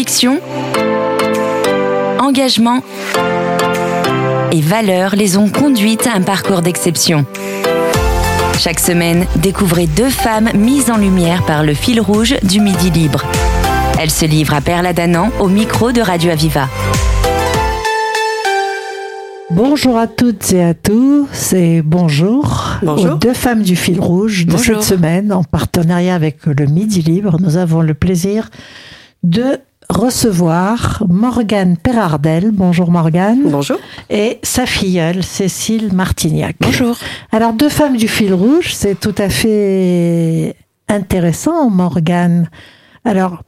Conviction, engagement et valeurs les ont conduites à un parcours d'exception. Chaque semaine, découvrez deux femmes mises en lumière par le fil rouge du Midi Libre. Elles se livrent à Perla Danan au micro de Radio Aviva. Bonjour à toutes et à tous et bonjour, bonjour. aux deux femmes du fil rouge de Bonjour. cette semaine en partenariat avec le Midi Libre. Nous avons le plaisir de recevoir Morgane Perardel. Bonjour Morgane. Bonjour. Et sa filleule Cécile Martignac. Bonjour. Alors deux femmes du fil rouge, c'est tout à fait intéressant Morgane. Alors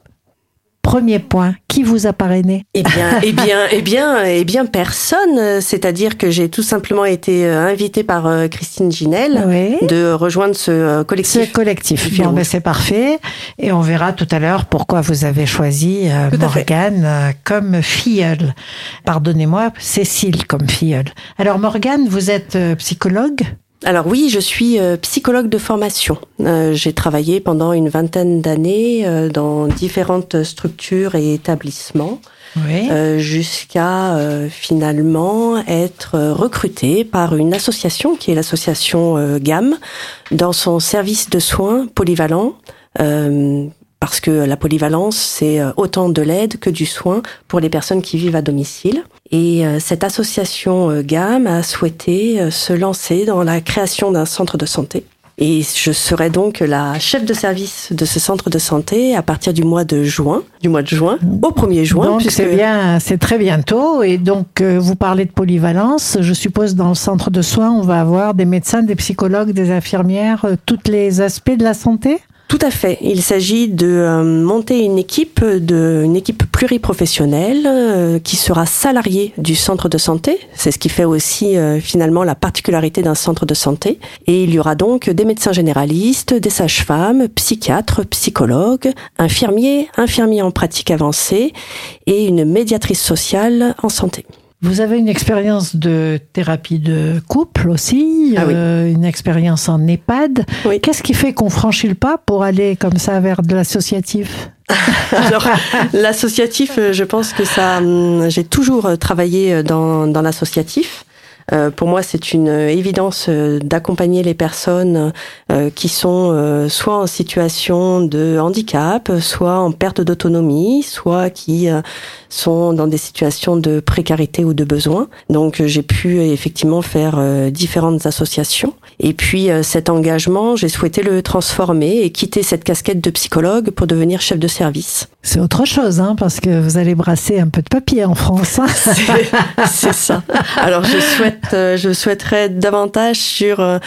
Premier point, qui vous a parrainé? Eh bien, eh bien, eh bien, eh bien, personne. C'est-à-dire que j'ai tout simplement été euh, invitée par euh, Christine Ginel Oui. de rejoindre ce euh, Ce collectif. collectif. Du fil Bon, ben, c'est parfait. Et on verra tout à l'heure pourquoi vous avez choisi Tout. Morgane comme filleule. Pardonnez-moi, Cécile comme filleule. Alors Morgane, vous êtes psychologue? Alors oui, je suis euh, psychologue de formation. Euh, j'ai travaillé pendant une vingtaine d'années euh, dans différentes structures et établissements. Oui. euh, jusqu'à euh, finalement être recruté par une association qui est l'association euh, GAM dans son service de soins polyvalent. Parce que la polyvalence, c'est euh, autant de l'aide que du soin pour les personnes qui vivent à domicile. Et euh, cette association euh, GAM a souhaité se lancer dans la création d'un centre de santé. Et je serai donc la chef de service de ce centre de santé à partir du mois de juin, du mois de juin au 1er juin. donc puisque- c'est bien, c'est très bientôt. Et donc euh, vous parlez de polyvalence. Je suppose dans le centre de soins, on va avoir des médecins, des psychologues, des infirmières, euh, tous les aspects de la santé? Tout à fait. Il s'agit de euh, monter une équipe, de, une équipe pluriprofessionnelle euh, qui sera salariée du centre de santé. C'est ce qui fait aussi euh, finalement la particularité d'un centre de santé. Et il y aura donc des médecins généralistes, des sages-femmes, psychiatres, psychologues, infirmiers, infirmiers en pratique avancée et une médiatrice sociale en santé. Vous avez une expérience de thérapie de couple aussi, Ah oui. euh, une expérience en EHPAD. Oui. Qu'est-ce qui fait qu'on franchit le pas pour aller comme ça vers de l'associatif? Alors, l'associatif, euh, je pense que ça, hum, j'ai toujours travaillé euh, dans, dans l'associatif. Euh, pour moi, c'est une euh, évidence euh, d'accompagner les personnes euh, qui sont euh, soit en situation de handicap, soit en perte d'autonomie, soit qui euh, sont dans des situations de précarité ou de besoin. Donc, j'ai pu effectivement faire euh, différentes associations. Et puis, euh, cet engagement, j'ai souhaité le transformer et quitter cette casquette de psychologue pour devenir chef de service. C'est autre chose, hein, parce que vous allez brasser un peu de papier en France. hein. C'est ça. Alors je souhaite, euh, je souhaiterais davantage sur euh,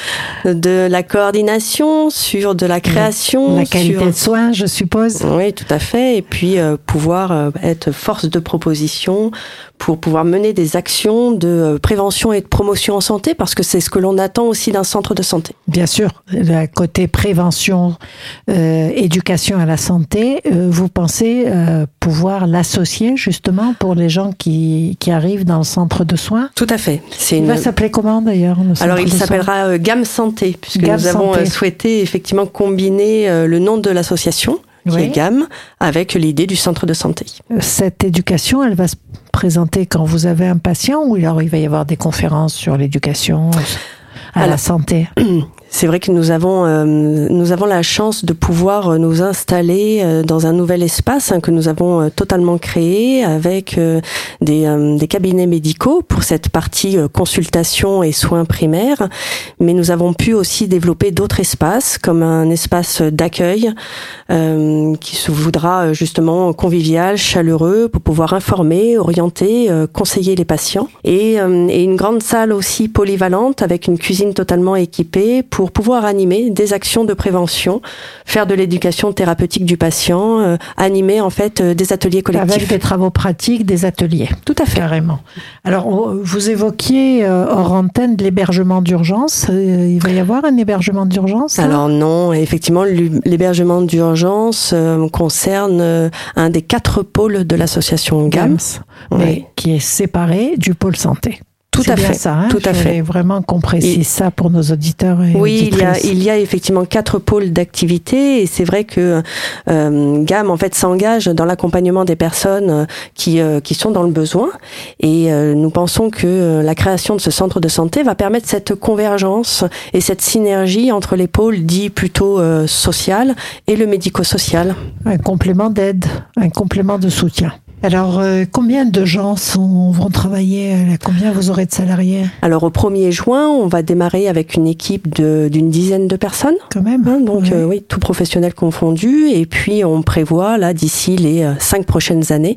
de la coordination, sur de la création, La qualité sur- de soins, je suppose. Oui, tout à fait. Et puis euh, pouvoir être force de proposition pour pouvoir mener des actions de prévention et de promotion en santé, parce que c'est ce que l'on attend aussi d'un centre de santé. Bien sûr, le côté prévention, euh, éducation à la santé, euh, vous pensez euh, pouvoir l'associer justement pour les gens qui, qui arrivent dans le centre de soins? Tout à fait. C'est Il une. va s'appeler comment d'ailleurs le Alors il s'appellera euh, Gamme Santé, puisque Gamme nous avons Santé. euh, souhaité effectivement combiner euh, le nom de l'association, qui Oui. est Gamme, avec l'idée du centre de santé. Cette éducation, elle va se présenter quand vous avez un patient ou alors il va y avoir des conférences sur l'éducation à la santé? C'est vrai que nous avons euh, nous avons la chance de pouvoir euh, nous installer euh, dans un nouvel espace hein, que nous avons euh, totalement créé avec euh, des, des cabinets médicaux pour cette partie consultation et soins primaires, mais nous avons pu aussi développer d'autres espaces comme un espace d'accueil qui se voudra justement convivial, chaleureux pour pouvoir informer, orienter, conseiller les patients. Et, et une grande salle aussi polyvalente avec une cuisine totalement équipée pour pouvoir animer des actions de prévention, faire de l'éducation thérapeutique du patient, euh, animer en fait euh, des ateliers collectifs. avec des travaux pratiques, des ateliers. Tout à fait. Carrément. Alors, on- vous évoquiez euh, hors antenne de l'hébergement d'urgence. Euh, il va y avoir un hébergement d'urgence là Alors non, effectivement, l'hébergement d'urgence concerne un des quatre pôles de l'association GAMS. Mais qui est séparé du pôle santé. Tout à fait. Ça, hein tout à fait. Vraiment qu'on précise ça pour nos auditeurs. Et oui, il y a il y a effectivement quatre pôles d'activité et c'est vrai que euh, GAM en fait s'engage dans l'accompagnement des personnes qui qui sont dans le besoin et nous pensons que la création de ce centre de santé va permettre cette convergence et cette synergie entre les pôles dits plutôt social et le médico-social. Un complément d'aide, un complément de soutien. Alors, euh, combien de gens sont, vont travailler euh, Combien vous aurez de salariés Alors, au 1er juin, on va démarrer avec une équipe d'une dizaine de personnes. Quand même. Hein, donc, oui. Euh, oui, tout professionnel confondu. Et puis, on prévoit, là, d'ici les cinq prochaines années,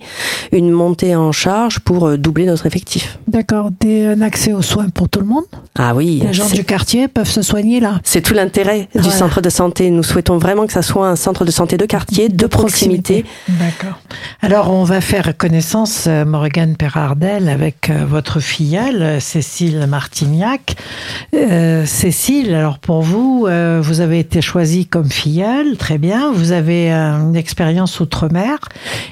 une montée en charge pour doubler notre effectif. D'accord. Un accès aux soins pour tout le monde Ah oui. Les gens du quartier peuvent se soigner là C'est tout l'intérêt du centre de santé. Nous souhaitons vraiment que ça soit un centre de santé de quartier, de, de proximité. proximité. D'accord. Alors, on va faire connaissance, euh, Morgane Perardel, avec euh, votre filleule, Cécile Martignac. Euh, Cécile, alors pour vous, vous avez été choisie comme filleule, très bien. Vous avez une expérience outre-mer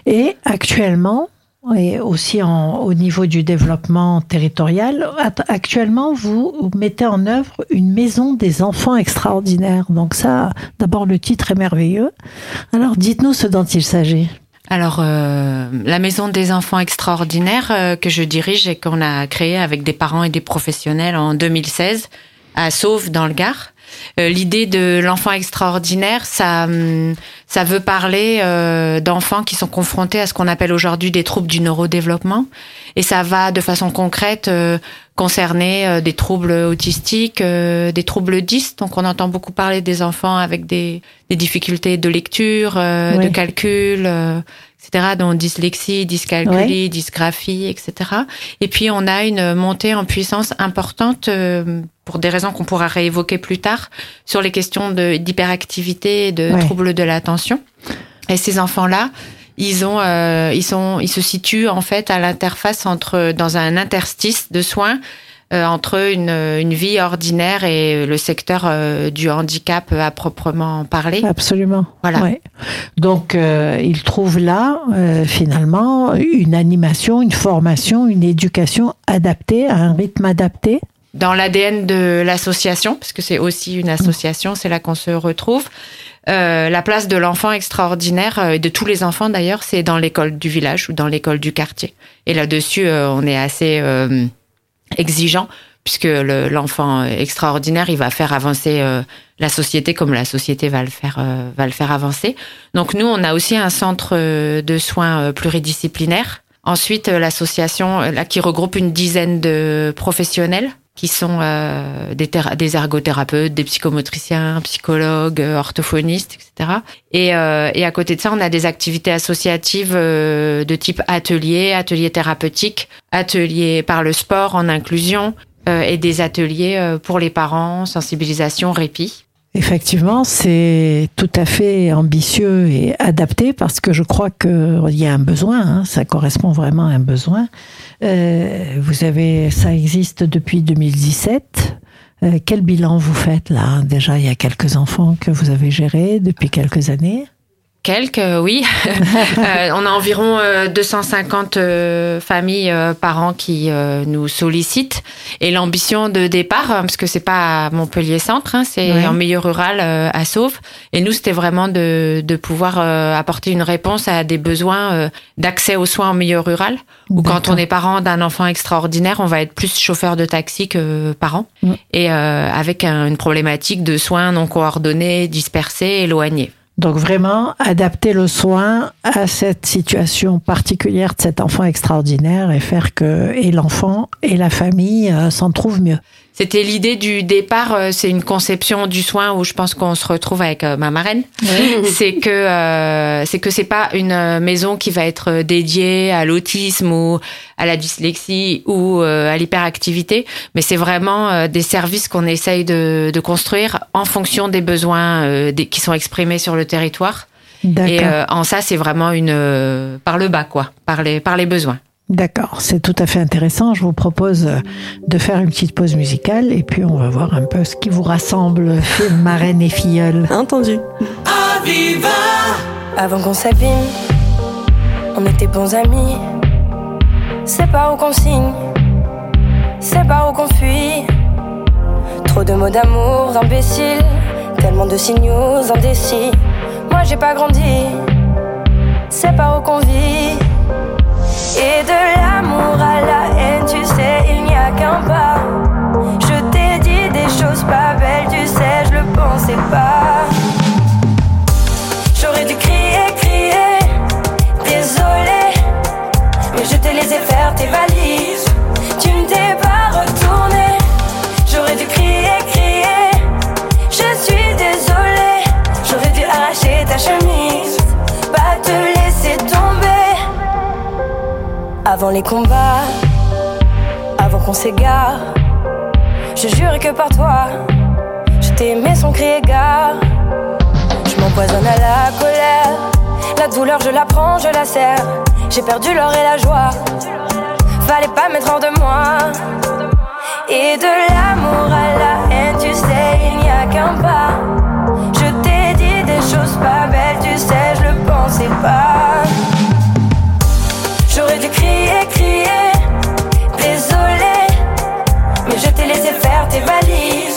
et actuellement, et aussi au niveau du développement territorial. Actuellement, vous mettez en œuvre une maison des enfants extraordinaires. Donc ça, d'abord, le titre est merveilleux. Alors, dites-nous ce dont il s'agit. Alors, euh, la maison des enfants extraordinaires euh, que je dirige et qu'on a créée avec des parents et des professionnels en 2016 à Sauve dans le Gard. Euh, L'idée de l'enfant extraordinaire, ça, hum, ça veut parler euh, d'enfants qui sont confrontés à ce qu'on appelle aujourd'hui des troubles du neurodéveloppement, et ça va de façon concrète euh, concerner euh, des troubles autistiques, des troubles 10. Donc, on entend beaucoup parler des enfants avec des, des difficultés de lecture, oui. de calcul etc., dont dyslexie, dyscalculie, ouais. dysgraphie, etc. Et puis on a une montée en puissance importante euh, pour des raisons qu'on pourra réévoquer plus tard sur les questions d'hyperactivité et de ouais. troubles de l'attention. Et ces enfants-là, ils ont, euh, ils sont, ils se situent en fait à l'interface entre dans un interstice de soins entre une, une, vie ordinaire et le secteur euh, du handicap à proprement parler. Absolument. Voilà. Ouais. Donc, euh, il trouve là, euh, finalement, une animation, une formation, une éducation adaptée, à un rythme adapté. Dans l'ADN de l'association, parce que c'est aussi une association, c'est là qu'on se retrouve. Euh, la place de l'enfant extraordinaire, et de tous les enfants d'ailleurs, c'est dans l'école du village ou dans l'école du quartier. Et là-dessus, on est assez exigeant puisque l'enfant le, extraordinaire, il va faire avancer euh, la société comme la société va le faire euh, va le faire avancer. Donc nous, on a aussi un centre euh, de soins pluridisciplinaires. Ensuite, l'association là qui regroupe une dizaine de professionnels qui sont euh, des, ergothérapeutes, des psychomotriciens, psychologues, orthophonistes, etc. Et, euh, et à côté de ça, on a des activités associatives euh, de type atelier, atelier thérapeutique, atelier par le sport en inclusion et des ateliers pour les parents, sensibilisation, répit. Effectivement, c'est tout à fait ambitieux et adapté parce que je crois qu'il y a un besoin, hein, ça correspond vraiment à un besoin. Euh, vous avez, ça existe depuis 2017. Euh, quel bilan vous faites là Déjà, il y a quelques enfants que vous avez gérés depuis quelques années? Quelques, oui. euh, on a environ euh, 250 euh, familles euh, par an qui nous sollicitent. Et l'ambition de départ, hein, parce que c'est pas à Montpellier Centre, hein, c'est en milieu rural à Sauve. Et nous, c'était vraiment de, de pouvoir apporter une réponse à des besoins d'accès aux soins en milieu rural. Ou quand on est parent d'un enfant extraordinaire, on va être plus chauffeur de taxi que parent. Mm. Et avec un, une problématique de soins non coordonnés, dispersés, éloignés. Donc vraiment adapter le soin à cette situation particulière de cet enfant extraordinaire et faire que et l'enfant et la famille euh, s'en trouvent mieux. C'était l'idée du départ, euh, c'est une conception du soin où je pense qu'on se retrouve avec euh, ma marraine. Oui. C'est que euh, c'est que c'est pas une maison qui va être dédiée à l'autisme ou à la dyslexie ou à l'hyperactivité, mais c'est vraiment des services qu'on essaye de, de, construire en fonction des besoins des, qui sont exprimés sur le territoire. Et en ça, c'est vraiment une par le bas quoi, par les par les besoins. D'accord, c'est tout à fait intéressant. Je vous propose de faire une petite pause musicale et puis on va voir un peu ce qui vous rassemble, marraine et filleule. Entendu. Aviva Avant qu'on s'abîme, on était bons amis. C'est pas où qu'on signe, c'est par où qu'on fuit. Trop de mots d'amour imbéciles, tellement de signaux indécis. Moi j'ai pas grandi, c'est par où qu'on vit. Et de l'amour à la haine, tu sais, il n'y a qu'un pas. Je t'ai dit des choses pas belles, tu sais, je le pensais pas. Tes valises. Tu ne t'es pas retourné. J'aurais dû crier, crier, je suis désolé. J'aurais dû arracher ta chemise, pas te laisser tomber. Avant les combats, avant qu'on s'égare, je jure que par toi, je t'ai aimé sans crier gare. Je m'empoisonne à la colère, la douleur je la prends, je la serre. J'ai perdu l'or et la joie, fallait pas mettre hors de moi. Et de l'amour à la haine, tu sais, il n'y a qu'un pas. Je t'ai dit des choses pas belles, tu sais, je le pensais pas. J'aurais dû crier, crier, désolé, mais je t'ai laissé faire tes valises.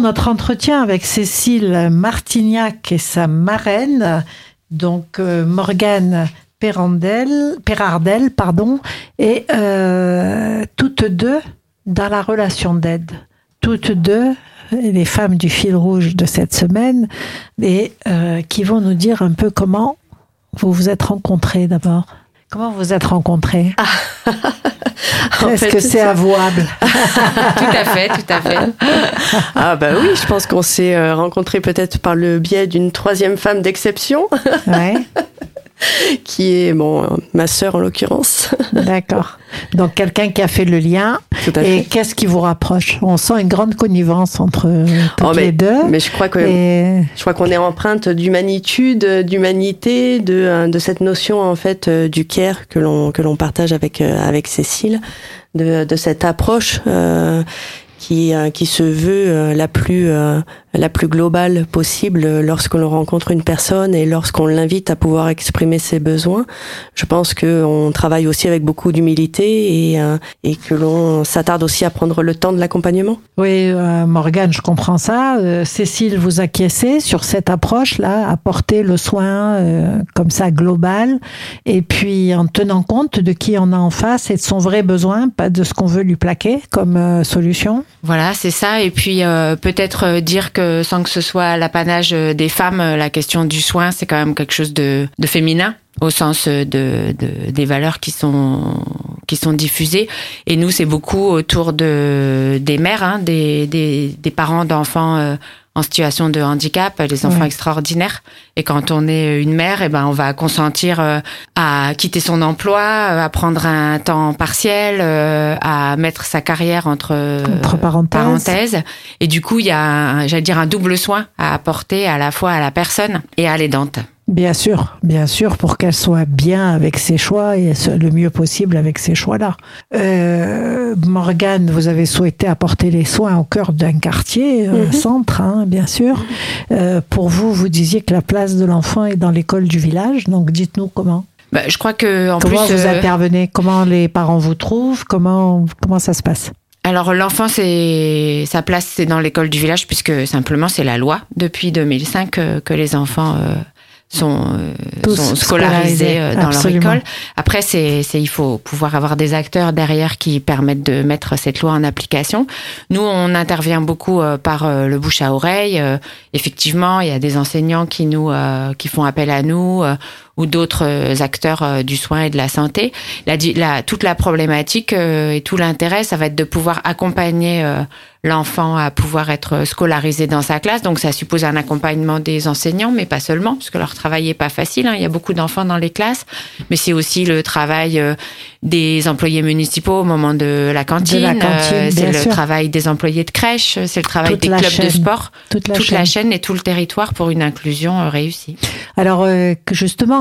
Notre entretien avec Cécile Martignac et sa marraine, donc euh, Morgane Perrandel, Perardel, pardon, et euh, toutes deux dans la relation d'aide. Toutes deux, les femmes du fil rouge de cette semaine, et euh, qui vont nous dire un peu comment vous vous êtes rencontrées d'abord. Comment vous vous êtes rencontrées? En Est-ce que c'est avouable? Tout à fait, tout à fait. Ah bah oui, je pense qu'on s'est euh, rencontrés peut-être par le biais d'une troisième femme d'exception, Ouais. qui est bon, ma sœur en l'occurrence. D'accord. Donc quelqu'un qui a fait le lien. Et qu'est-ce qui vous rapproche? On sent une grande connivence entre euh, toutes Oh, mais, les deux. mais je crois que Et je crois qu'on est empreinte d'humanitude, d'humanité, de, euh, de cette notion en fait euh, du care que l'on que l'on partage avec euh, avec Cécile, de, de cette approche euh, qui euh, qui se veut euh, la plus euh, la plus globale possible lorsque l'on rencontre une personne et lorsqu'on l'invite à pouvoir exprimer ses besoins. Je pense que on travaille aussi avec beaucoup d'humilité et et que l'on s'attarde aussi à prendre le temps de l'accompagnement. oui, euh, Morgane, je comprends ça. Euh, Cécile, vous acquiescez sur cette approche-là, apporter le soin euh, comme ça global, et puis en tenant compte de qui on a en face et de son vrai besoin, pas de ce qu'on veut lui plaquer comme solution? Voilà, c'est ça. Et puis euh, peut-être euh, dire que sans que ce soit l'apanage euh, des femmes, euh, la question du soin, c'est quand même quelque chose de, de féminin au sens de, de- des valeurs qui sont qui sont diffusées. Et nous, c'est beaucoup autour de des mères, hein, des, des, des parents d'enfants euh, en situation de handicap, les enfants Ouais. extraordinaires. Et quand on est une mère, eh ben on va consentir euh, à quitter son emploi, euh, à prendre un temps partiel, euh, à mettre sa carrière entre, euh, Entre parenthèses. parenthèses. Et du coup, il y a, j'allais dire, un double soin à apporter à la fois à la personne et à l'aidante. Bien sûr, bien sûr, pour qu'elle soit bien avec ses choix et le mieux possible avec ces choix-là. Euh, Morgane, vous avez souhaité apporter les soins au cœur d'un quartier, euh, Mhm. centre, hein, bien sûr. Euh, pour vous, vous disiez que la place de l'enfant est dans l'école du village, donc dites-nous comment. Bah, je crois que en comment plus, vous euh, intervenez Comment les parents vous trouvent Comment comment ça se passe? Alors l'enfant, c'est sa place, c'est dans l'école du village puisque simplement c'est la loi depuis 2005 euh, que les enfants euh, sont, euh, sont scolarisés, scolarisés euh, dans absolument. leur école. Après, c'est, c'est il faut pouvoir avoir des acteurs derrière qui permettent de mettre cette loi en application. Nous, on intervient beaucoup euh, par euh, le bouche à oreille. Effectivement, il y a des enseignants qui nous euh, qui font appel à nous ou d'autres euh, acteurs euh, du soin et de la santé. La, di- la- toute la problématique euh, et tout l'intérêt, ça va être de pouvoir accompagner l'enfant à pouvoir être scolarisé dans sa classe. Donc, ça suppose un accompagnement des enseignants, mais pas seulement, parce que leur travail est pas facile. hein. Il y a beaucoup d'enfants dans les classes, mais c'est aussi le travail des employés municipaux au moment de la cantine. c'est le sûr. travail des employés de crèche, c'est le travail Toute des clubs chaîne. de sport, Toute la toute chaîne. la chaîne et tout le territoire pour une inclusion réussie. Alors que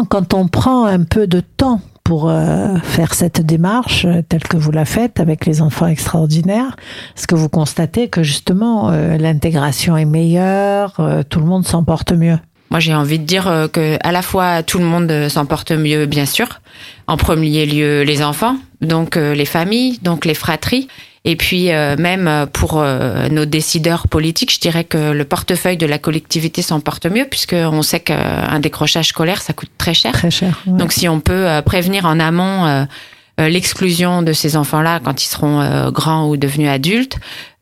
quand on prend un peu de temps pour euh, faire cette démarche euh, telle que vous la faites avec les enfants extraordinaires, est-ce que vous constatez que justement euh, l'intégration est meilleure, tout le monde s'en porte mieux? Moi, j'ai envie de dire que à la fois tout le monde s'en porte mieux, bien sûr. En premier lieu, les enfants, donc les familles, donc les fratries. Et puis euh, même euh, pour euh, nos décideurs politiques, je dirais que le portefeuille de la collectivité s'en porte mieux, puisque on sait qu'un décrochage scolaire, ça coûte très cher. Très cher. ouais. Donc si on peut euh, prévenir en amont euh, euh, l'exclusion de ces enfants-là quand ils seront euh, grands ou devenus adultes,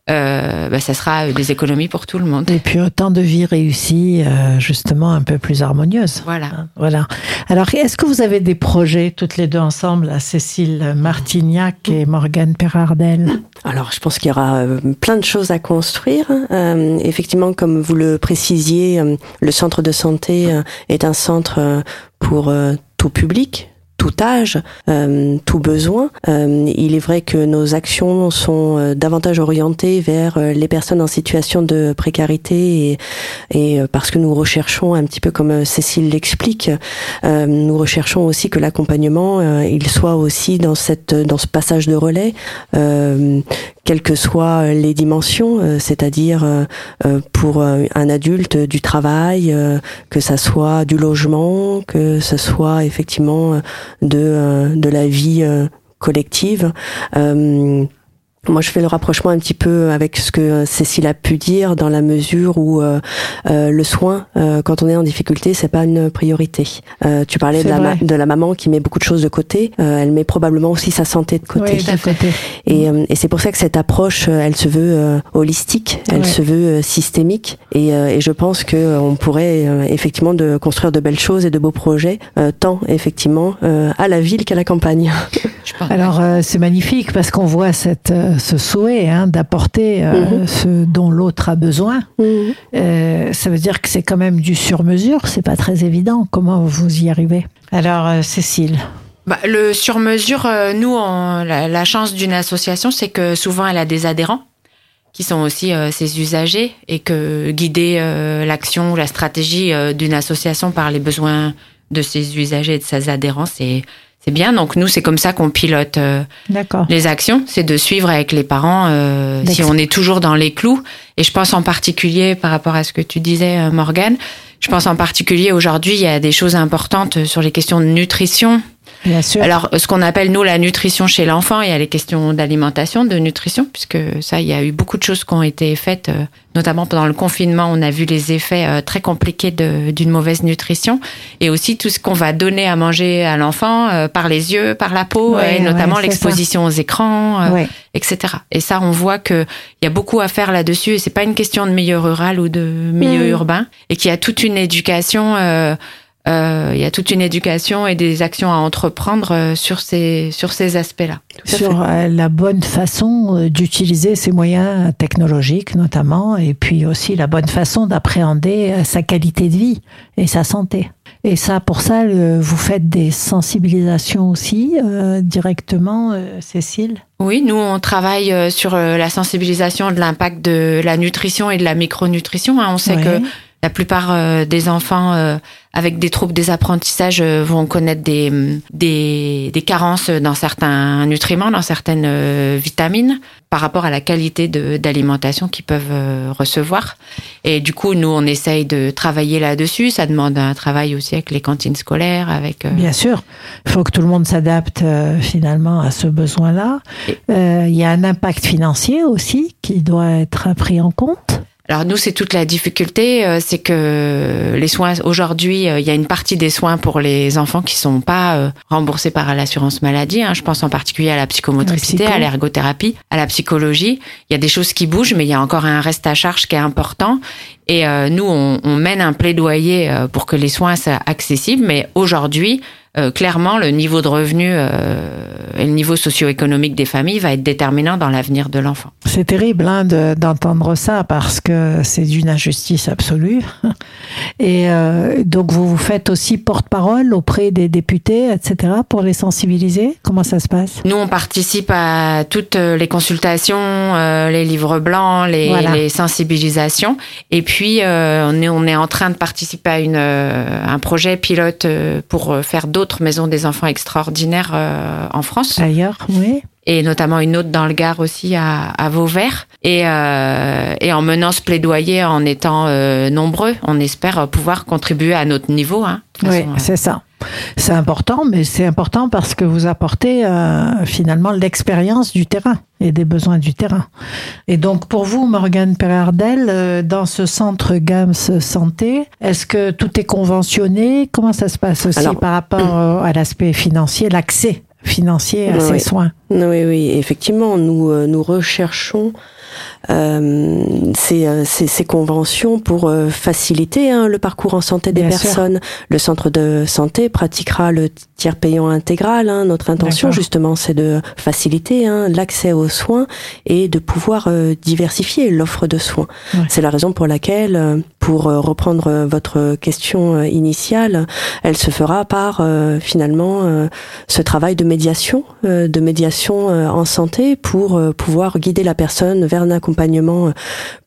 euh, bah, ça sera euh, des économies pour tout le monde. Et puis autant de vies réussies, euh, justement un peu plus harmonieuses. Voilà. Hein, Voilà. Alors, est-ce que vous avez des projets toutes les deux ensemble, là, Cécile Martignac et Morgane Perardel? Alors, je pense qu'il y aura euh, plein de choses à construire. Euh, effectivement, comme vous le précisiez, euh, le centre de santé est un centre pour tout public tout âge, euh, tout besoin. Euh, il est vrai que nos actions sont euh, davantage orientées vers euh, les personnes en situation de précarité et, et euh, parce que nous recherchons un petit peu comme Cécile l'explique, euh, nous recherchons aussi que l'accompagnement il soit aussi dans cette dans ce passage de relais. Euh, quelles que soient les dimensions, euh, c'est-à-dire euh, euh, pour euh, un adulte du travail, euh, que ça soit du logement, que ce soit effectivement euh, de, euh, de la vie euh, collective. Euh, moi, je fais le rapprochement un petit peu avec ce que Cécile a pu dire, dans la mesure où euh, euh, le soin, euh, quand on est en difficulté, c'est pas une priorité. Euh, tu parlais de la, de la maman qui met beaucoup de choses de côté. Euh, elle met probablement aussi sa santé de côté. Oui, de côté. Et, euh, et c'est pour ça que cette approche, euh, elle se veut euh, holistique, elle Ouais. se veut euh, systémique. Et, euh, et je pense que euh, on pourrait euh, effectivement de construire de belles choses et de beaux projets, euh, tant effectivement euh, à la ville qu'à la campagne. Alors euh, c'est magnifique parce qu'on voit cette, euh, ce souhait hein, d'apporter euh, Mhm. ce dont l'autre a besoin. Euh, ça veut dire que c'est quand même du sur-mesure, c'est pas très évident. Comment vous y arrivez? Alors euh, Cécile, Bah, le sur-mesure, euh, nous, on- la, la chance d'une association, c'est que souvent elle a des adhérents qui sont aussi euh, ses usagers et que guider euh, l'action ou la stratégie euh, d'une association par les besoins de ses usagers et de ses adhérents, c'est c'est bien. Donc nous, c'est comme ça qu'on pilote euh, les actions, c'est de suivre avec les parents euh, si on est toujours dans les clous. Et je pense en particulier par rapport à ce que tu disais, euh, Morgane, je pense en particulier aujourd'hui, il y a des choses importantes sur les questions de nutrition. Bien sûr. Alors, ce qu'on appelle, nous, la nutrition chez l'enfant, il y a les questions d'alimentation, de nutrition, puisque ça, il y a eu beaucoup de choses qui ont été faites, euh, notamment pendant le confinement, on a vu les effets euh, très compliqués d'une mauvaise nutrition, et aussi tout ce qu'on va donner à manger à l'enfant euh, par les yeux, par la peau, Ouais, et notamment ouais, l'exposition aux écrans, Ouais. etc. Et ça, on voit que il y a beaucoup à faire là-dessus, et c'est pas une question de milieu rural ou de milieu Mm. urbain, et qu'il y a toute une éducation. Euh, il y a toute une éducation et des actions à entreprendre euh, sur ces sur ces aspects-là. Sur euh, la bonne façon d'utiliser ces moyens technologiques notamment, et puis aussi la bonne façon d'appréhender sa qualité de vie et sa santé. Et ça, pour ça, vous faites des sensibilisations aussi euh, directement, euh, Cécile? Oui, nous on travaille sur la sensibilisation de l'impact de la nutrition et de la micronutrition. hein. On sait Ouais. que La plupart euh, des enfants euh, avec des troubles des apprentissages euh, vont connaître des, des, des, carences dans certains nutriments, dans certaines euh, vitamines, par rapport à la qualité d'alimentation qu'ils peuvent euh, recevoir. Et du coup, nous, on essaye de travailler là-dessus. Ça demande un travail aussi avec les cantines scolaires, avec. euh, Bien sûr, il faut que tout le monde s'adapte euh, finalement à ce besoin-là. Euh, Il y a un impact financier aussi qui doit être pris en compte. Alors nous, c'est toute la difficulté, euh, c'est que les soins aujourd'hui, euh, il y a une partie des soins pour les enfants qui sont pas euh, remboursés par l'assurance maladie. hein. Je pense en particulier à la psychomotricité, La à l'ergothérapie, à la psychologie. Il y a des choses qui bougent, mais il y a encore un reste à charge qui est important. Et euh, nous, on, on mène un plaidoyer pour que les soins soient accessibles. Mais aujourd'hui, euh, clairement, le niveau de revenu euh, et le niveau socio-économique des familles va être déterminant dans l'avenir de l'enfant. C'est terrible hein, de- d'entendre ça parce que c'est d'une injustice absolue. Et euh, donc vous vous faites aussi porte-parole auprès des députés, etc., pour les sensibiliser? Comment ça se passe? Nous, on participe à toutes les consultations, les livres blancs, les, Voilà. les sensibilisations. Et puis, on, est, on est en train de participer à une, un projet pilote pour faire d'autres maisons des enfants extraordinaires euh, en France. ailleurs Oui. Et notamment une autre dans le Gard aussi à, à Vauvert. Et, euh, et en menant ce plaidoyer, en étant euh, nombreux, on espère pouvoir contribuer à notre niveau. Hein. Oui, euh, c'est ça. C'est important, mais c'est important parce que vous apportez euh, finalement l'expérience du terrain et des besoins du terrain. Et donc pour vous, Morgane Perardel, euh, dans ce centre GAMS Santé, est-ce que tout est conventionné? Comment ça se passe aussi Alors, par rapport euh, à l'aspect financier, l'accès financier à ces soins? Oui, oui, effectivement, nous, euh, nous recherchons ces, euh, ces, ces conventions pour euh, faciliter hein, le parcours en santé des Bien sûr. personnes. Le centre de santé pratiquera le tiers payant intégral. hein. Notre intention, justement, c'est de faciliter hein, l'accès aux soins et de pouvoir euh, diversifier l'offre de soins. Ouais. C'est la raison pour laquelle, euh, pour euh, reprendre euh, votre question euh, initiale, elle se fera par euh, finalement euh, ce travail de médiation, euh, de médiation euh, en santé pour euh, pouvoir guider la personne vers un accompagnement euh,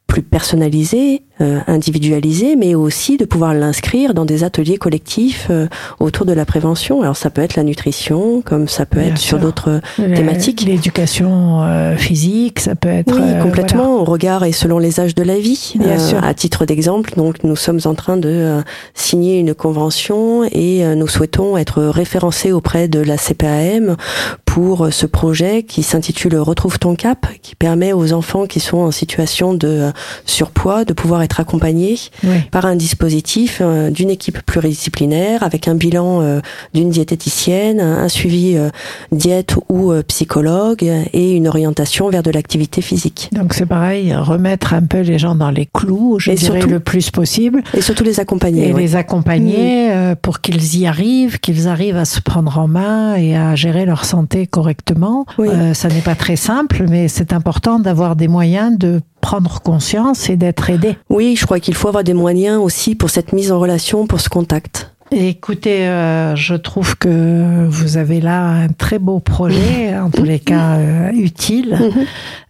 plus personnalisé, individualisé, mais aussi de pouvoir l'inscrire dans des ateliers collectifs euh, autour de la prévention. Alors ça peut être la nutrition, comme ça peut Bien être sur d'autres Le- Thématique. L'éducation euh, physique, ça peut être... Oui, euh, complètement, au regard et selon les âges de la vie. Bien sûr. À titre d'exemple, donc nous sommes en train de euh, signer une convention et euh, nous souhaitons être référencés auprès de la CPAM pour euh, ce projet qui s'intitule Retrouve ton cap, qui permet aux enfants qui sont en situation de euh, surpoids de pouvoir être voilà. Oui. par un dispositif euh, d'une équipe pluridisciplinaire avec un bilan euh, d'une diététicienne, un suivi euh, diète ou psychologue et une orientation vers de l'activité physique. Donc c'est pareil, remettre un peu les gens dans les clous, je Et dirais surtout- le plus possible, Et surtout les accompagner. et les accompagner euh, pour qu'ils y arrivent, qu'ils arrivent à se prendre en main et à gérer leur santé correctement. Oui. Ça n'est pas très simple, mais c'est important d'avoir des moyens de prendre conscience et d'être aidé. Oui, je crois qu'il faut avoir des moyens aussi pour cette mise en relation, pour ce contact. Écoutez, euh, je trouve que vous avez là un très beau projet, en tous les cas euh, utile.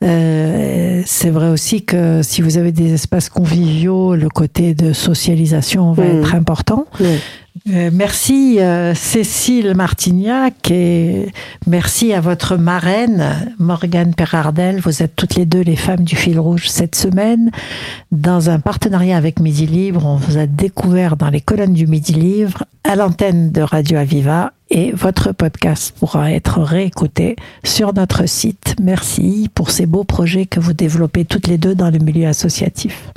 Euh, c'est vrai aussi que si vous avez des espaces conviviaux, le côté de socialisation va Mm. être important. Oui. Euh, merci euh, Cécile Martignac et merci à votre marraine Morgane Perardel. Vous êtes toutes les deux les femmes du fil rouge cette semaine. Dans un partenariat avec Midi Libre, on vous a découvert dans les colonnes du Midi Libre à l'antenne de Radio Aviva et votre podcast pourra être réécouté sur notre site. Merci pour ces beaux projets que vous développez toutes les deux dans le milieu associatif.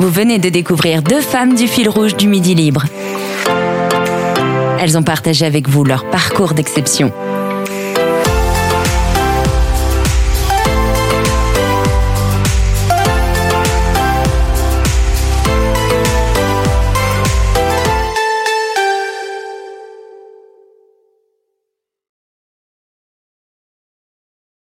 Vous venez de découvrir deux femmes du fil rouge du Midi Libre. Elles ont partagé avec vous leur parcours d'exception.